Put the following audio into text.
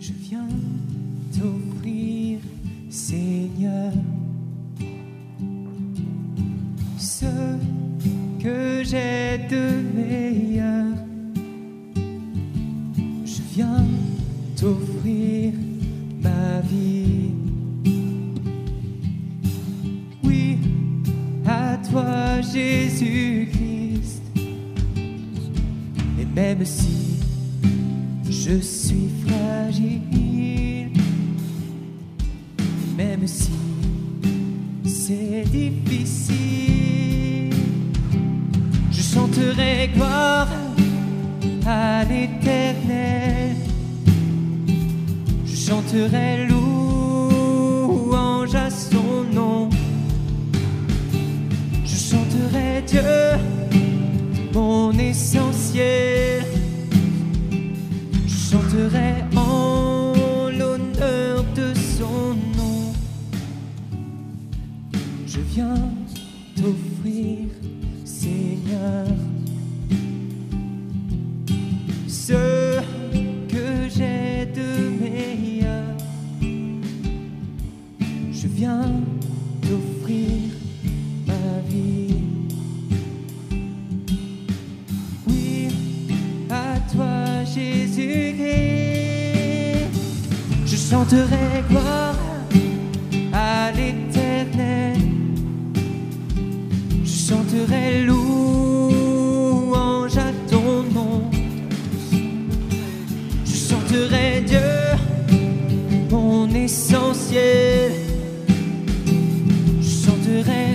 je viens t'offrir, Seigneur, ce que j'ai de meilleur. Je viens t'offrir ma vie. Oui, à toi Jésus-Christ. Et même si je suis fragile, même si c'est difficile, je chanterai gloire à l'éternel. Je chanterai louange à son nom. Je chanterai Dieu, mon essentiel. Je viens t'offrir, Seigneur, ce que j'ai de meilleur. Je viens t'offrir ma vie. Oui, à toi Jésus-Christ, je chanterai gloire Je chanterai louange à ton nom. Je chanterai Dieu, mon essentiel. Je chanterai